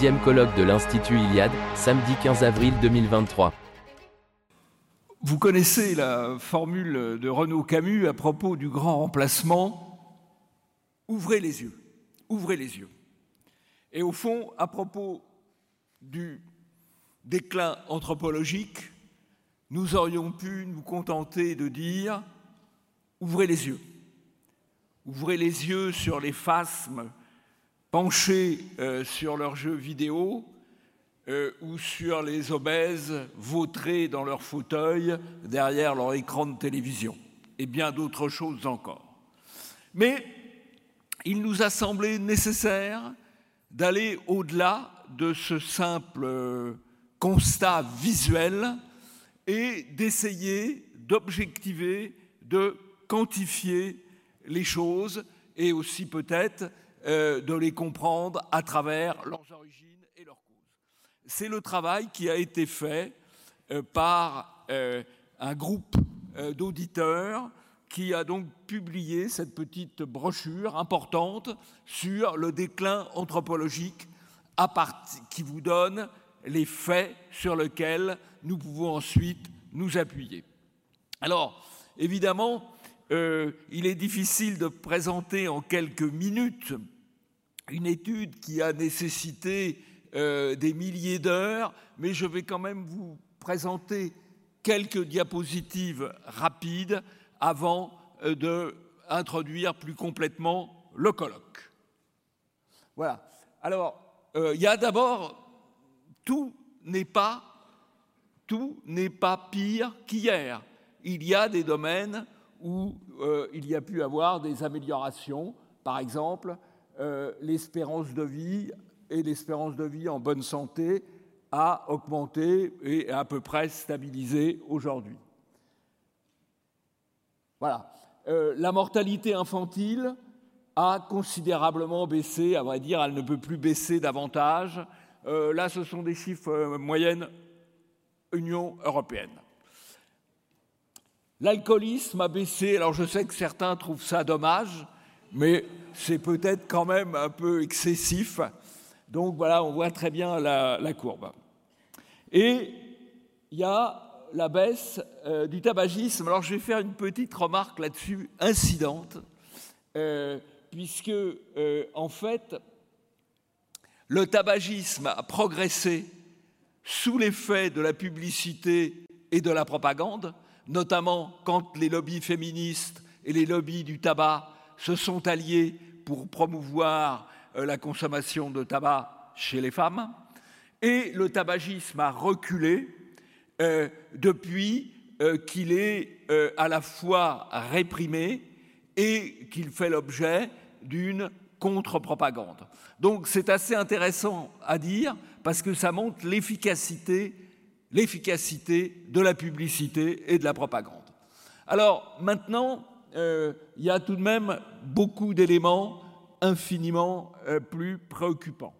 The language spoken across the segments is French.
sixième colloque de l'Institut Iliade, samedi 15 avril 2023. Vous connaissez la formule de Renaud Camus à propos du grand remplacement. Ouvrez les yeux, ouvrez les yeux. Et au fond, à propos du déclin anthropologique, nous aurions pu nous contenter de dire ouvrez les yeux. Ouvrez les yeux sur les phasmes penchés euh, sur leurs jeux vidéo euh, ou sur les obèses vautrés dans leur fauteuil derrière leur écran de télévision, et bien d'autres choses encore. Mais il nous a semblé nécessaire d'aller au-delà de ce simple euh, constat visuel et d'essayer d'objectiver, de quantifier les choses et aussi peut-être euh, de les comprendre à travers leurs origines et leurs causes. C'est le travail qui a été fait euh, par euh, un groupe d'auditeurs qui a donc publié cette petite brochure importante sur le déclin anthropologique qui vous donne les faits sur lesquels nous pouvons ensuite nous appuyer. Alors, évidemment, euh, il est difficile de présenter en quelques minutes une étude qui a nécessité euh, des milliers d'heures, mais je vais quand même vous présenter quelques diapositives rapides avant euh, d'introduire plus complètement le colloque. Voilà. Alors, il y a d'abord, tout n'est pas, tout n'est pas pire qu'hier. Il y a des domaines où euh, il y a pu avoir des améliorations. Par exemple, euh, l'espérance de vie et l'espérance de vie en bonne santé a augmenté et à peu près stabilisé aujourd'hui. Voilà. Euh, la mortalité infantile a considérablement baissé, à vrai dire, elle ne peut plus baisser davantage. là, ce sont des chiffres moyennes Union européenne. L'alcoolisme a baissé, alors je sais que certains trouvent ça dommage, mais c'est peut-être quand même un peu excessif. Donc voilà, on voit très bien la, courbe. Et il y a la baisse euh, du tabagisme. Alors je vais faire une petite remarque là-dessus, incidente, euh, puisque euh, en fait, le tabagisme a progressé sous l'effet de la publicité et de la propagande, notamment quand les lobbies féministes et les lobbies du tabac se sont alliés pour promouvoir euh, la consommation de tabac chez les femmes. Et le tabagisme a reculé euh, depuis euh, qu'il est à la fois réprimé et qu'il fait l'objet d'une contre-propagande. Donc c'est assez intéressant à dire parce que ça montre l'efficacité l'efficacité de la publicité et de la propagande. Alors maintenant, euh, il y a tout de même beaucoup d'éléments infiniment euh, plus préoccupants.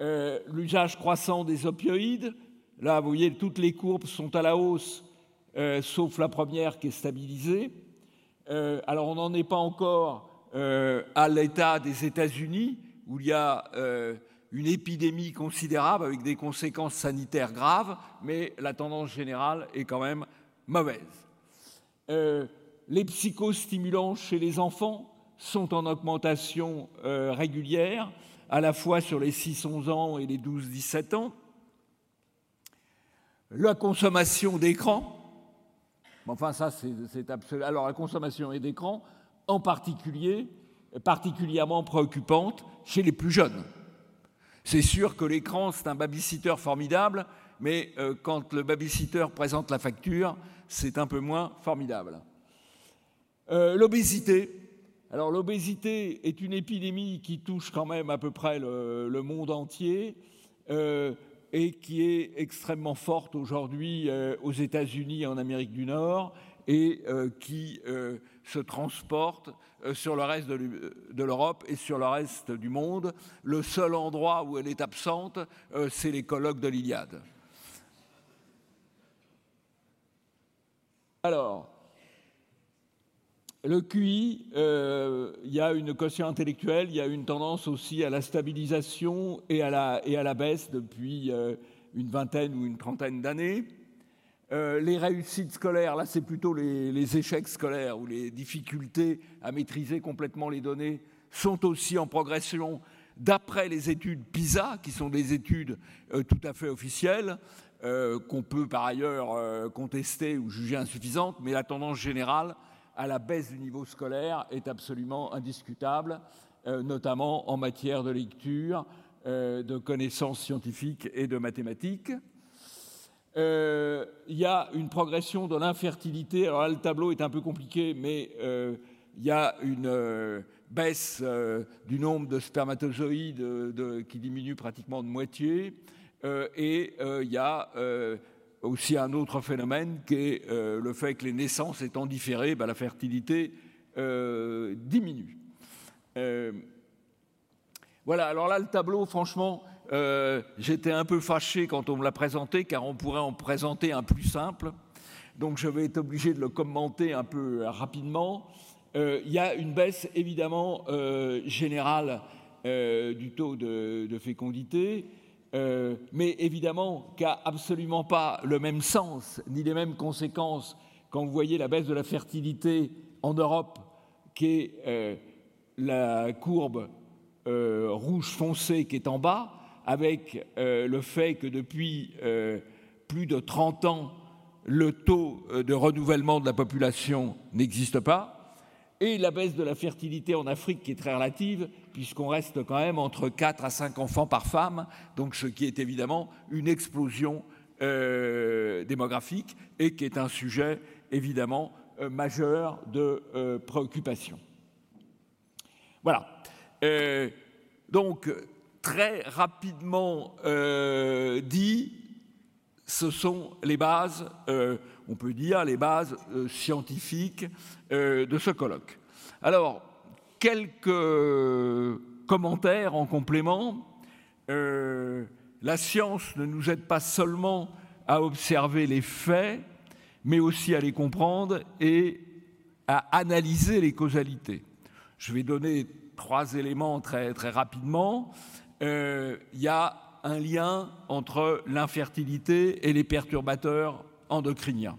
Euh, l'usage croissant des opioïdes, là vous voyez toutes les courbes sont à la hausse, sauf la première qui est stabilisée. alors on n'en est pas encore à l'état des États-Unis, où il y a une épidémie considérable avec des conséquences sanitaires graves, mais la tendance générale est quand même mauvaise. Euh, les psychostimulants chez les enfants sont en augmentation euh, régulière, à la fois sur les 6-11 ans et les 12-17 ans. La consommation d'écran, enfin ça c'est. Alors la consommation d'écran, en particulier, particulièrement préoccupante chez les plus jeunes. C'est sûr que l'écran, c'est un babysitter formidable, mais euh, quand le babysitter présente la facture, c'est un peu moins formidable. Euh, l'obésité. Alors l'obésité est une épidémie qui touche quand même à peu près le, monde entier euh, et qui est extrêmement forte aujourd'hui aux États-Unis et en Amérique du Nord et qui se transporte euh, sur le reste de l'Europe et sur le reste du monde. Le seul endroit où elle est absente, euh, c'est les colloques de l'Iliade. Alors, Le QI, euh, il y a une quotient intellectuelle, il y a une tendance aussi à la stabilisation et à la, baisse depuis euh, une vingtaine ou une trentaine d'années. Euh, les réussites scolaires, là c'est plutôt les, échecs scolaires ou les difficultés à maîtriser complètement les données sont aussi en progression d'après les études PISA, qui sont des études euh, tout à fait officielles, euh, qu'on peut par ailleurs contester ou juger insuffisantes, mais la tendance générale à la baisse du niveau scolaire est absolument indiscutable, notamment en matière de lecture, de connaissances scientifiques et de mathématiques. Il y a une progression de l'infertilité. Alors là, le tableau est un peu compliqué, mais il y a une baisse euh, du nombre de spermatozoïdes de, de, qui diminue pratiquement de moitié. Euh, et euh, il y a euh, aussi un autre phénomène qui est euh, le fait que les naissances étant différées, ben, la fertilité euh, diminue. voilà, alors là, le tableau, franchement, j'étais un peu fâché quand on me l'a présenté, car on pourrait en présenter un plus simple. Donc je vais être obligé de le commenter un peu rapidement euh, il y a une baisse évidemment euh, générale euh, du taux de, fécondité, euh, mais évidemment qui n'a absolument pas le même sens ni les mêmes conséquences quand vous voyez la baisse de la fertilité en Europe, qui est euh, la courbe euh, rouge foncé qui est en bas, avec le fait que depuis plus de 30 ans, le taux de renouvellement de la population n'existe pas et la baisse de la fertilité en Afrique qui est très relative, puisqu'on reste quand même entre 4 à 5 enfants par femme, donc ce qui est évidemment une explosion euh, démographique et qui est un sujet évidemment euh, majeur de euh, préoccupation. Voilà. Euh, donc, très rapidement euh, dit, ce sont les bases, euh, on peut dire, les bases euh, scientifiques de ce colloque. Alors, quelques commentaires en complément. La science ne nous aide pas seulement à observer les faits, mais aussi à les comprendre et à analyser les causalités. Je vais donner trois éléments très, très rapidement. Euh, il y a un lien entre l'infertilité et les perturbateurs endocriniens.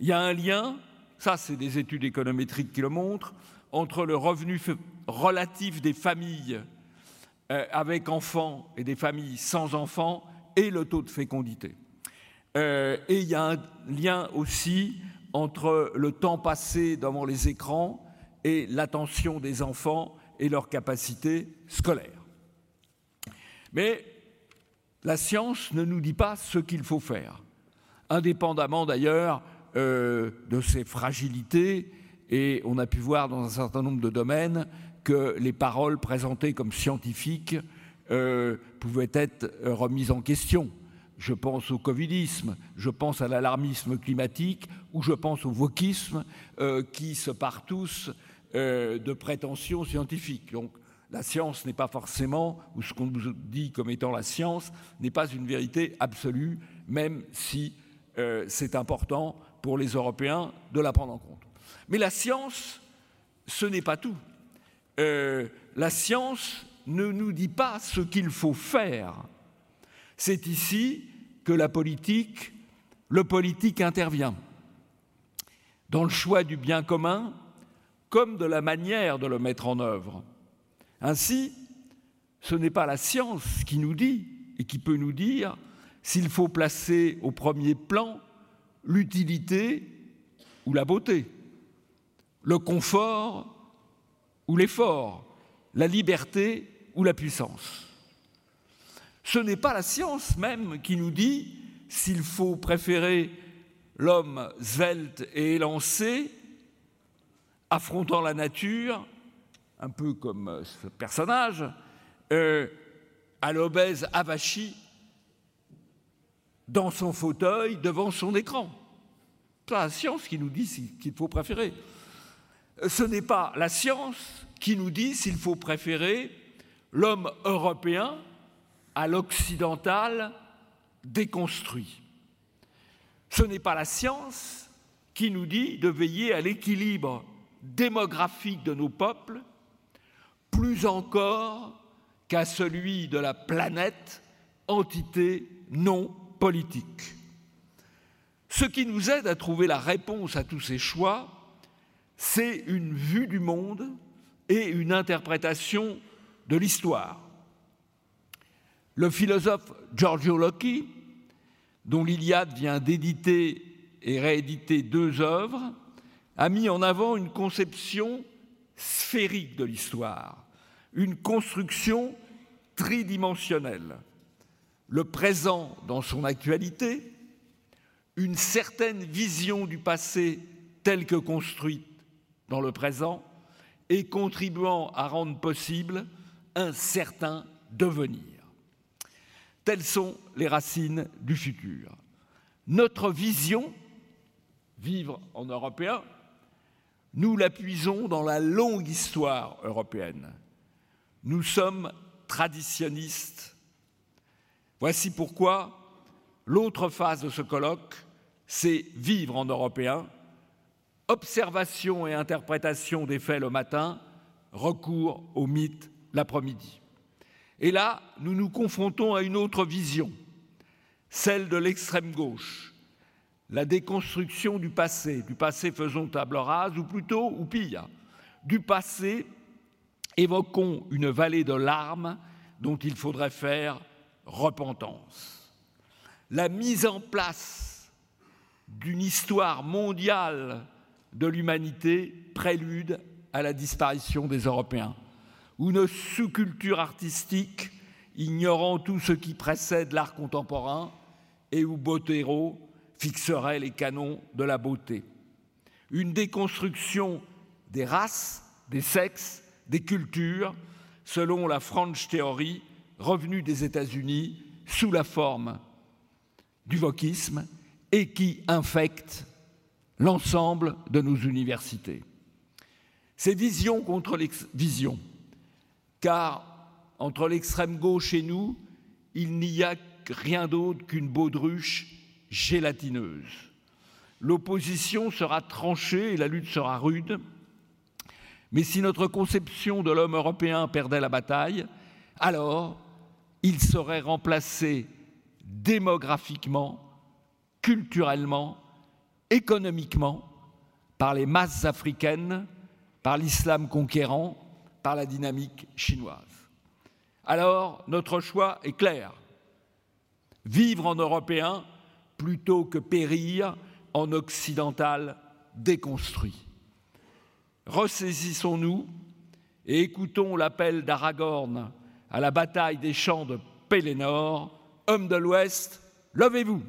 Il y a un lien, ça c'est des études économétriques qui le montrent, entre le revenu relatif des familles euh, avec enfants et des familles sans enfants et le taux de fécondité. Euh, et il y a un lien aussi entre le temps passé devant les écrans et l'attention des enfants et leur capacité scolaire. Mais la science ne nous dit pas ce qu'il faut faire, indépendamment d'ailleurs euh, de ses fragilités, et on a pu voir dans un certain nombre de domaines que les paroles présentées comme scientifiques euh, pouvaient être remises en question. Je pense au covidisme, je pense à l'alarmisme climatique ou je pense au wokisme euh, qui se partent tous euh, de prétentions scientifiques. La science n'est pas forcément, ou ce qu'on nous dit comme étant la science, n'est pas une vérité absolue, même si euh, c'est important pour les Européens de la prendre en compte. Mais la science, ce n'est pas tout. Euh, la science ne nous dit pas ce qu'il faut faire. C'est ici que la politique, le politique intervient. Dans le choix du bien commun, comme de la manière de le mettre en œuvre. Ainsi, ce n'est pas la science qui nous dit et qui peut nous dire s'il faut placer au premier plan l'utilité ou la beauté, le confort ou l'effort, la liberté ou la puissance. Ce n'est pas la science même qui nous dit s'il faut préférer l'homme svelte et élancé, affrontant la nature, un peu comme ce personnage, euh, à l'obèse avachi dans son fauteuil devant son écran. C'est la science qui nous dit qu'il faut préférer. Ce n'est pas la science qui nous dit s'il faut préférer l'homme européen à l'occidental déconstruit. Ce n'est pas la science qui nous dit de veiller à l'équilibre démographique de nos peuples, plus encore qu'à celui de la planète, entité non politique. Ce qui nous aide à trouver la réponse à tous ces choix, c'est une vue du monde et une interprétation de l'histoire. Le philosophe Giorgio Locke, dont l'Iliade vient d'éditer et rééditer deux œuvres, a mis en avant une conception sphérique de l'histoire, une construction tridimensionnelle. Le présent dans son actualité, une certaine vision du passé telle que construite dans le présent et contribuant à rendre possible un certain devenir. Telles sont les racines du futur. Notre vision, vivre en européen, nous l'appuisons dans la longue histoire européenne. Nous sommes traditionnistes. Voici pourquoi l'autre phase de ce colloque, c'est vivre en européen, observation et interprétation des faits le matin, recours au mythe l'après-midi. Et là, nous nous confrontons à une autre vision, celle de l'extrême gauche, la déconstruction du passé, du passé faisons table rase, ou plutôt, ou pire, du passé évoquons une vallée de larmes dont il faudrait faire repentance. La mise en place d'une histoire mondiale de l'humanité prélude à la disparition des Européens, ou une sous-culture artistique ignorant tout ce qui précède l'art contemporain et où Botero fixerait les canons de la beauté. Une déconstruction des races, des sexes, des cultures, selon la French Theory, revenue des États-Unis sous la forme du wokisme et qui infecte l'ensemble de nos universités. Ces visions contre les visions, car entre l'extrême gauche et nous, il n'y a rien d'autre qu'une baudruche gélatineuse. L'opposition sera tranchée et la lutte sera rude, mais si notre conception de l'homme européen perdait la bataille, alors il serait remplacé démographiquement, culturellement, économiquement par les masses africaines, par l'islam conquérant, par la dynamique chinoise. Alors, notre choix est clair. Vivre en européen plutôt que périr en occidental déconstruit. Ressaisissons-nous et écoutons l'appel d'Aragorn à la bataille des champs de Pélénor. Hommes de l'Ouest, levez-vous